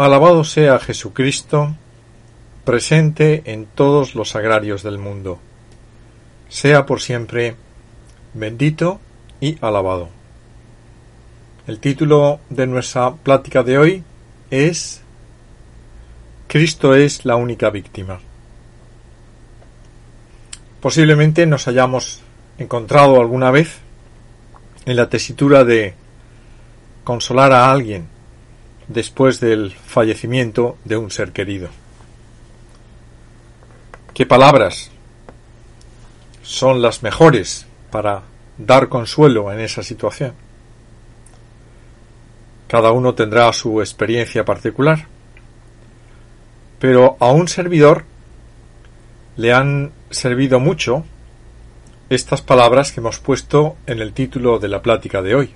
Alabado sea Jesucristo, presente en todos los agrarios del mundo. Sea por siempre bendito y alabado. El título de nuestra plática de hoy es Cristo es la única víctima. Posiblemente nos hayamos encontrado alguna vez en la tesitura de consolar a alguien después del fallecimiento de un ser querido. ¿Qué palabras son las mejores para dar consuelo en esa situación? Cada uno tendrá su experiencia particular, pero a un servidor le han servido mucho estas palabras que hemos puesto en el título de la plática de hoy.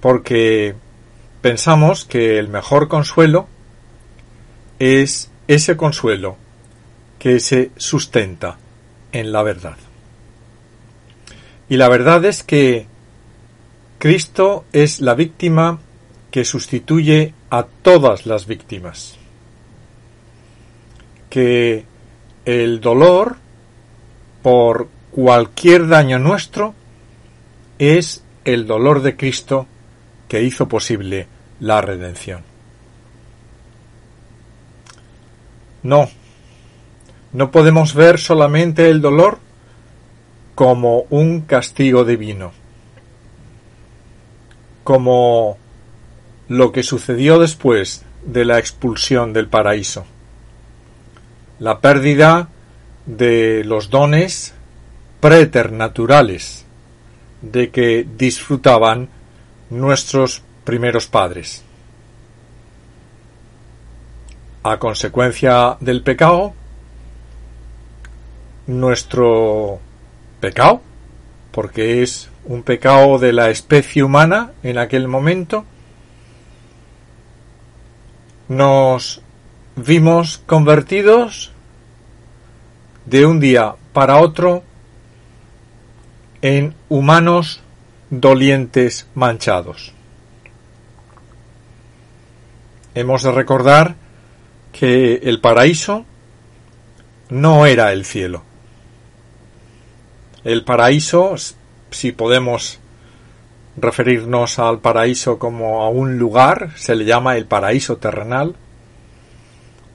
Porque pensamos que el mejor consuelo es ese consuelo que se sustenta en la verdad. Y la verdad es que Cristo es la víctima que sustituye a todas las víctimas. Que el dolor por cualquier daño nuestro es el dolor de Cristo que hizo posible la redención. No, no podemos ver solamente el dolor como un castigo divino, como lo que sucedió después de la expulsión del paraíso, la pérdida de los dones preternaturales de que disfrutaban nuestros primeros padres. A consecuencia del pecado, nuestro pecado, porque es un pecado de la especie humana en aquel momento, nos vimos convertidos de un día para otro en humanos dolientes manchados. Hemos de recordar que el paraíso no era el cielo. El paraíso, si podemos referirnos al paraíso como a un lugar, se le llama el paraíso terrenal,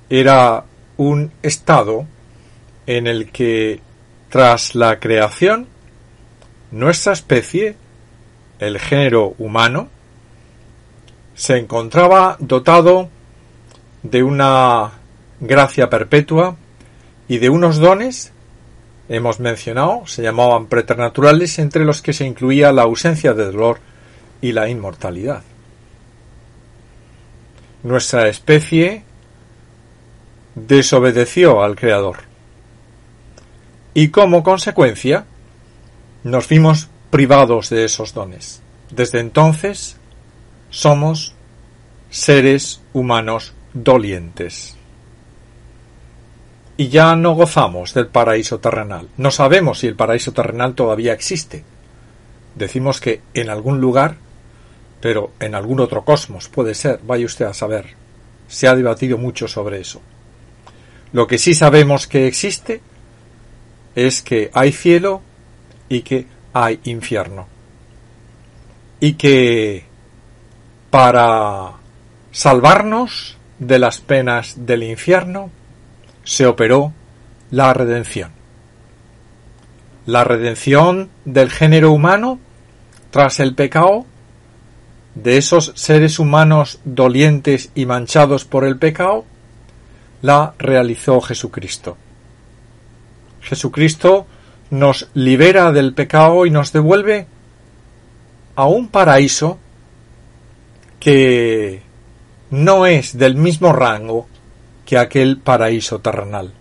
era un estado en el que tras la creación nuestra especie el género humano, se encontraba dotado de una gracia perpetua y de unos dones, hemos mencionado, se llamaban preternaturales, entre los que se incluía la ausencia de dolor y la inmortalidad. Nuestra especie desobedeció al Creador y como consecuencia nos vimos privados de esos dones. Desde entonces somos seres humanos dolientes. Y ya no gozamos del paraíso terrenal. No sabemos si el paraíso terrenal todavía existe. Decimos que en algún lugar, pero en algún otro cosmos puede ser, vaya usted a saber. Se ha debatido mucho sobre eso. Lo que sí sabemos que existe es que hay cielo y que hay infierno. Y que para salvarnos de las penas del infierno se operó la redención. La redención del género humano tras el pecado, de esos seres humanos dolientes y manchados por el pecado, la realizó Jesucristo. Jesucristo nos libera del pecado y nos devuelve a un paraíso que no es del mismo rango que aquel paraíso terrenal.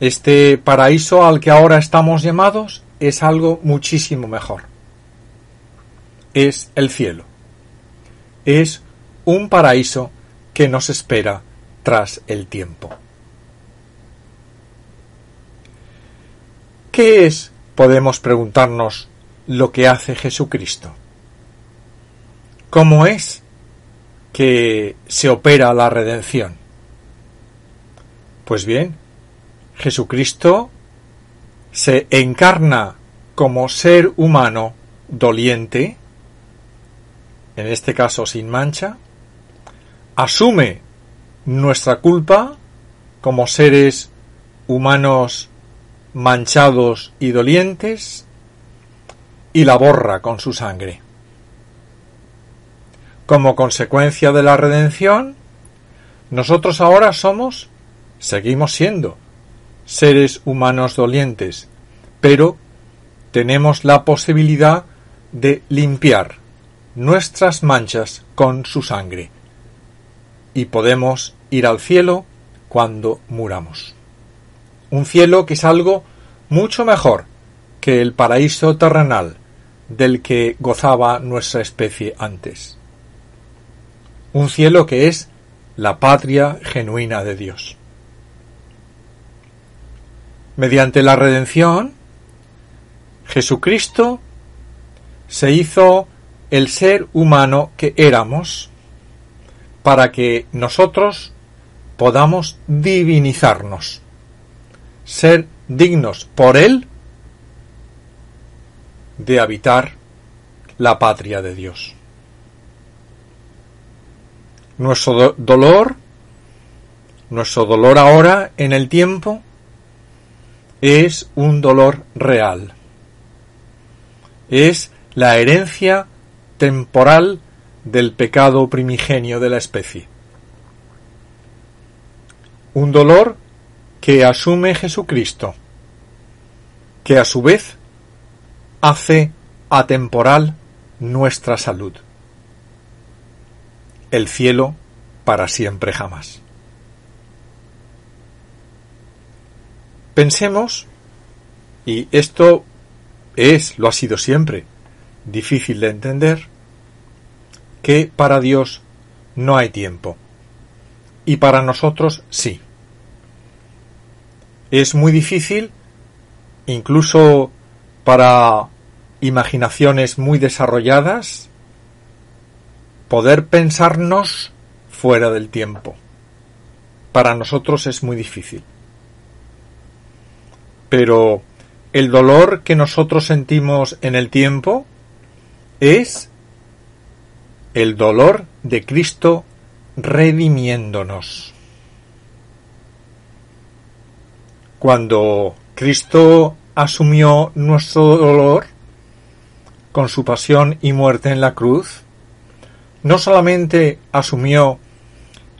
Este paraíso al que ahora estamos llamados es algo muchísimo mejor. Es el cielo. Es un paraíso que nos espera tras el tiempo. ¿Qué es, podemos preguntarnos, lo que hace Jesucristo? ¿Cómo es que se opera la redención? Pues bien, Jesucristo se encarna como ser humano doliente, en este caso sin mancha, asume nuestra culpa como seres humanos manchados y dolientes y la borra con su sangre. Como consecuencia de la redención, nosotros ahora somos, seguimos siendo, seres humanos dolientes, pero tenemos la posibilidad de limpiar nuestras manchas con su sangre y podemos ir al cielo cuando muramos. Un cielo que es algo mucho mejor que el paraíso terrenal del que gozaba nuestra especie antes. Un cielo que es la patria genuina de Dios. Mediante la redención, Jesucristo se hizo el ser humano que éramos para que nosotros podamos divinizarnos, ser dignos por Él de habitar la patria de Dios. Nuestro dolor, nuestro dolor ahora en el tiempo, es un dolor real. Es la herencia temporal del pecado primigenio de la especie. Un dolor que asume Jesucristo, que a su vez hace atemporal nuestra salud. El cielo para siempre jamás. Pensemos, y esto es, lo ha sido siempre, difícil de entender, que para Dios no hay tiempo. Y para nosotros sí. Es muy difícil, incluso para imaginaciones muy desarrolladas, poder pensarnos fuera del tiempo. Para nosotros es muy difícil. Pero el dolor que nosotros sentimos en el tiempo es el dolor de Cristo redimiéndonos. Cuando Cristo asumió nuestro dolor con su pasión y muerte en la cruz, no solamente asumió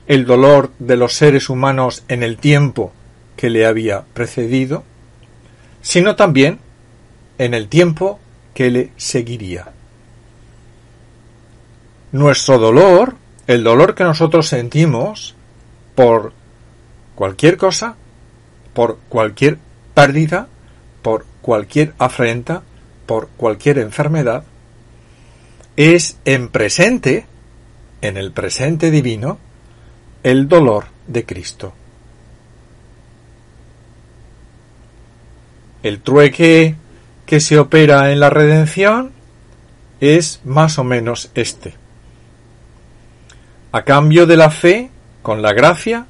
el dolor de los seres humanos en el tiempo que le había precedido, sino también en el tiempo que le seguiría. Nuestro dolor, el dolor que nosotros sentimos por cualquier cosa, por cualquier pérdida, por cualquier afrenta, por cualquier enfermedad, es en presente, en el presente divino, el dolor de Cristo. El trueque que se opera en la redención es más o menos este. A cambio de la fe, con la gracia,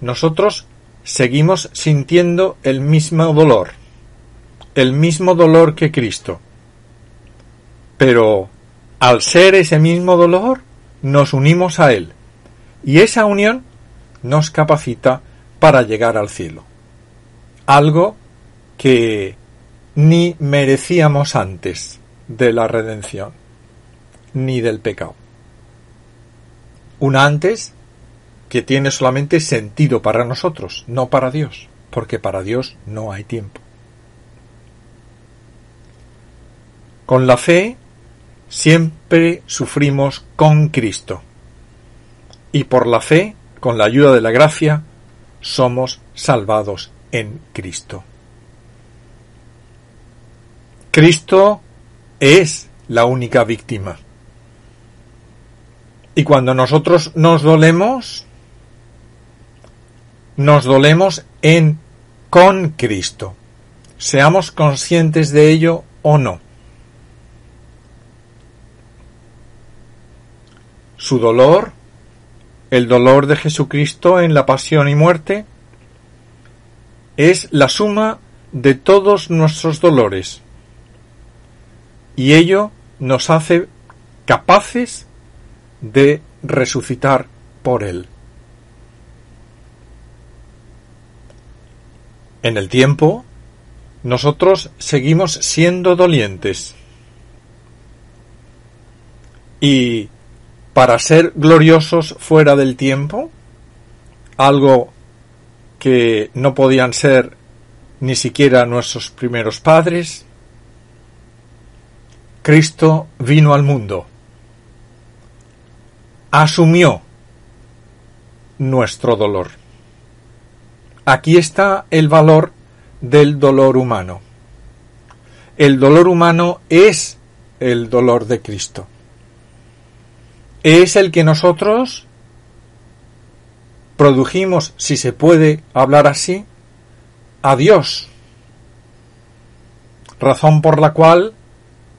nosotros seguimos sintiendo el mismo dolor, el mismo dolor que Cristo. Pero al ser ese mismo dolor, nos unimos a Él, y esa unión nos capacita para llegar al cielo. Algo que ni merecíamos antes de la redención, ni del pecado un antes que tiene solamente sentido para nosotros, no para Dios, porque para Dios no hay tiempo. Con la fe siempre sufrimos con Cristo. Y por la fe, con la ayuda de la gracia, somos salvados en Cristo. Cristo es la única víctima. Y cuando nosotros nos dolemos, nos dolemos en con Cristo. Seamos conscientes de ello o no. Su dolor, el dolor de Jesucristo en la pasión y muerte, es la suma de todos nuestros dolores y ello nos hace capaces de resucitar por Él. En el tiempo, nosotros seguimos siendo dolientes. Y para ser gloriosos fuera del tiempo, algo que no podían ser ni siquiera nuestros primeros padres, Cristo vino al mundo, asumió nuestro dolor. Aquí está el valor del dolor humano. El dolor humano es el dolor de Cristo. Es el que nosotros produjimos, si se puede hablar así, a Dios. Razón por la cual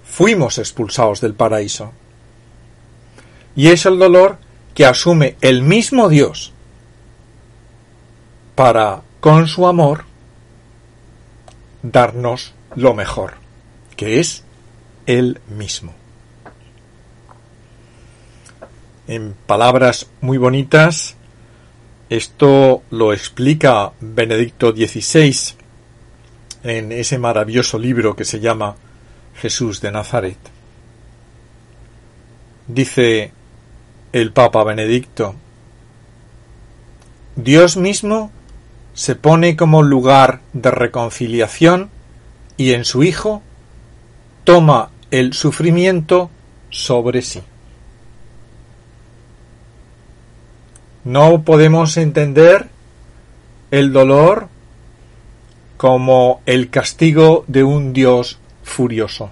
fuimos expulsados del paraíso. Y es el dolor que asume el mismo Dios para, con su amor, darnos lo mejor, que es Él mismo. En palabras muy bonitas, esto lo explica Benedicto XVI en ese maravilloso libro que se llama Jesús de Nazaret. Dice el Papa Benedicto, Dios mismo se pone como lugar de reconciliación y en su Hijo toma el sufrimiento sobre sí. No podemos entender el dolor como el castigo de un Dios furioso.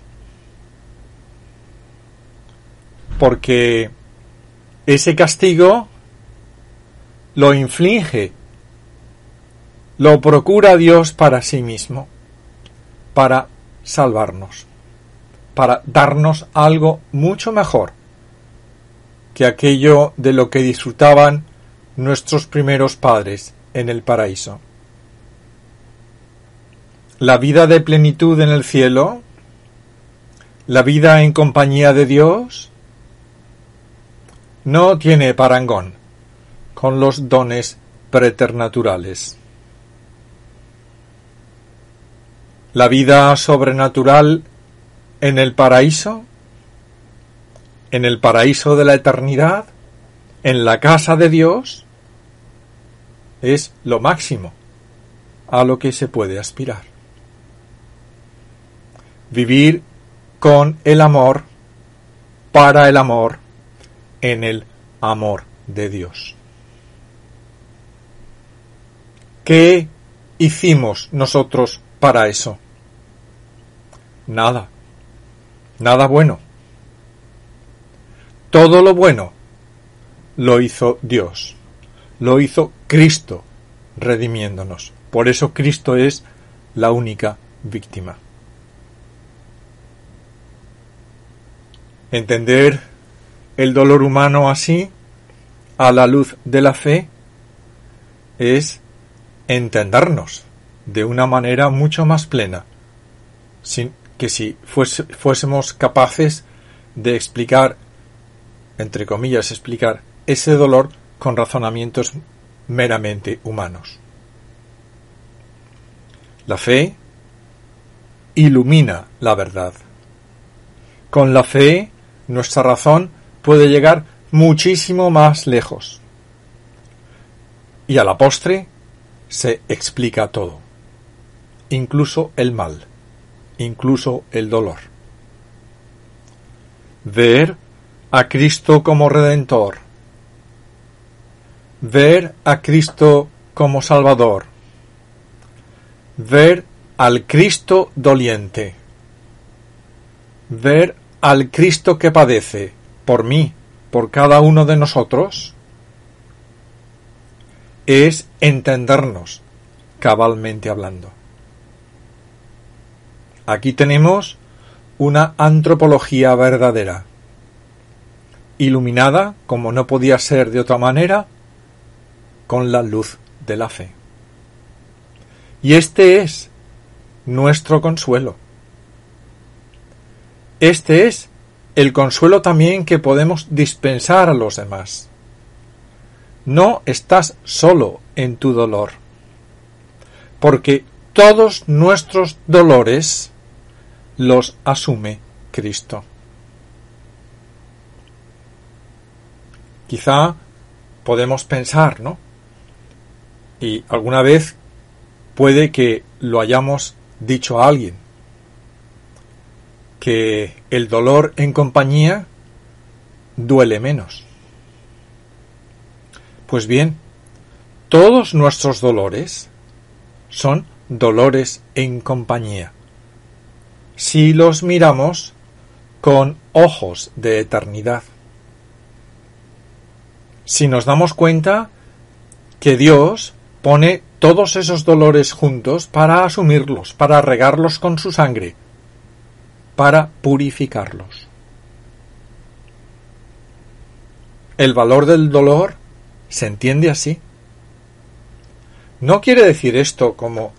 Porque ese castigo lo inflige, lo procura Dios para sí mismo, para salvarnos, para darnos algo mucho mejor que aquello de lo que disfrutaban nuestros primeros padres en el paraíso. La vida de plenitud en el cielo la vida en compañía de Dios no tiene parangón con los dones preternaturales. La vida sobrenatural en el paraíso, en el paraíso de la eternidad, en la casa de Dios, es lo máximo a lo que se puede aspirar. Vivir con el amor, para el amor, en el amor de Dios. ¿Qué hicimos nosotros para eso? Nada, nada bueno. Todo lo bueno lo hizo Dios, lo hizo Cristo redimiéndonos. Por eso Cristo es la única víctima. Entender el dolor humano así, a la luz de la fe, es entendernos de una manera mucho más plena, sin que si fuésemos capaces de explicar, entre comillas, explicar ese dolor con razonamientos meramente humanos. La fe ilumina la verdad. Con la fe nuestra razón puede llegar muchísimo más lejos. Y a la postre se explica todo, incluso el mal, incluso el dolor. ver a Cristo como Redentor, ver a Cristo como Salvador, ver al Cristo doliente, ver al Cristo que padece por mí, por cada uno de nosotros, es entendernos cabalmente hablando. Aquí tenemos una antropología verdadera, iluminada, como no podía ser de otra manera, con la luz de la fe. Y este es nuestro consuelo. Este es el consuelo también que podemos dispensar a los demás. No estás solo en tu dolor, porque todos nuestros dolores los asume Cristo. Quizá podemos pensar, ¿no? Y alguna vez puede que lo hayamos dicho a alguien, que el dolor en compañía duele menos. Pues bien, todos nuestros dolores son dolores en compañía si los miramos con ojos de eternidad. Si nos damos cuenta que Dios pone todos esos dolores juntos para asumirlos, para regarlos con su sangre, para purificarlos. El valor del dolor se entiende así. No quiere decir esto como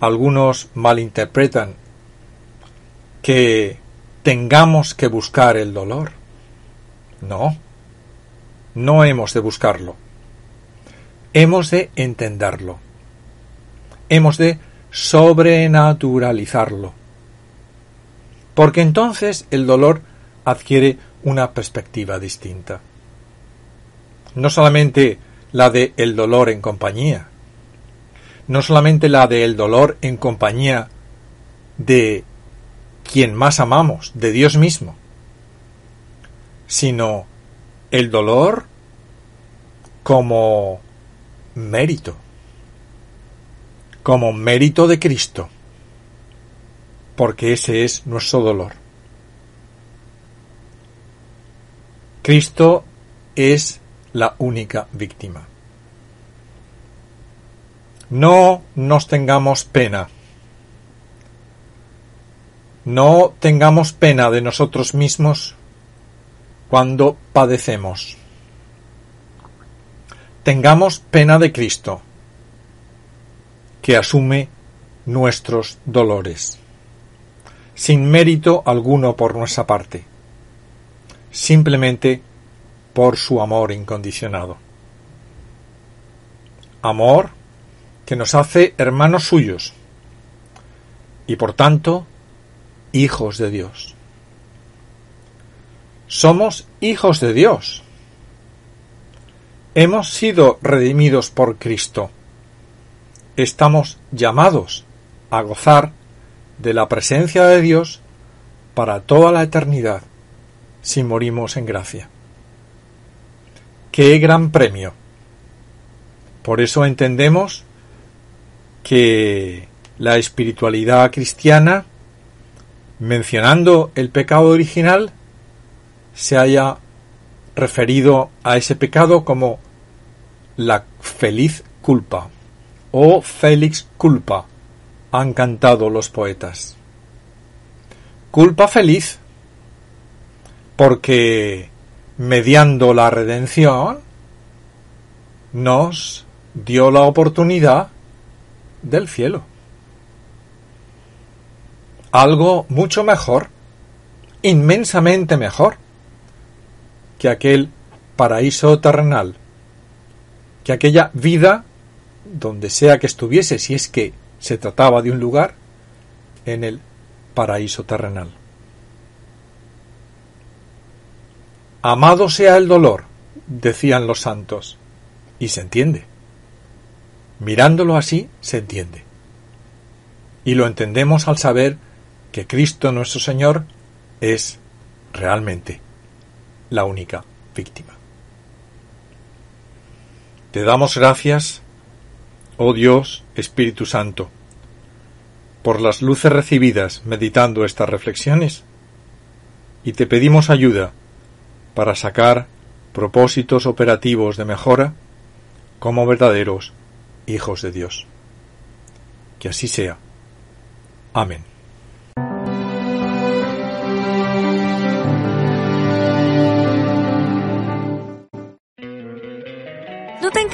algunos malinterpretan que tengamos que buscar el dolor. No, no hemos de buscarlo. Hemos de entenderlo. Hemos de sobrenaturalizarlo. Porque entonces el dolor adquiere una perspectiva distinta. No solamente la de el dolor en compañía, no solamente la de el dolor en compañía de quien más amamos, de Dios mismo, sino el dolor como mérito, como mérito de Cristo, porque ese es nuestro dolor. Cristo es la única víctima. No nos tengamos pena no tengamos pena de nosotros mismos cuando padecemos. Tengamos pena de Cristo, que asume nuestros dolores, sin mérito alguno por nuestra parte, simplemente por su amor incondicionado. Amor que nos hace hermanos suyos y por tanto hijos de Dios. Somos hijos de Dios. Hemos sido redimidos por Cristo. Estamos llamados a gozar de la presencia de Dios para toda la eternidad si morimos en gracia. ¡Qué gran premio! Por eso entendemos que la espiritualidad cristiana mencionando el pecado original, se haya referido a ese pecado como la feliz culpa o Félix culpa, han cantado los poetas. Culpa feliz, porque mediando la redención nos dio la oportunidad del cielo algo mucho mejor, inmensamente mejor, que aquel paraíso terrenal, que aquella vida, donde sea que estuviese, si es que se trataba de un lugar, en el paraíso terrenal. Amado sea el dolor, decían los santos, y se entiende. Mirándolo así, se entiende. Y lo entendemos al saber que Cristo nuestro Señor es realmente la única víctima. Te damos gracias, oh Dios, Espíritu Santo, por las luces recibidas meditando estas reflexiones y te pedimos ayuda para sacar propósitos operativos de mejora como verdaderos hijos de Dios. Que así sea. Amén.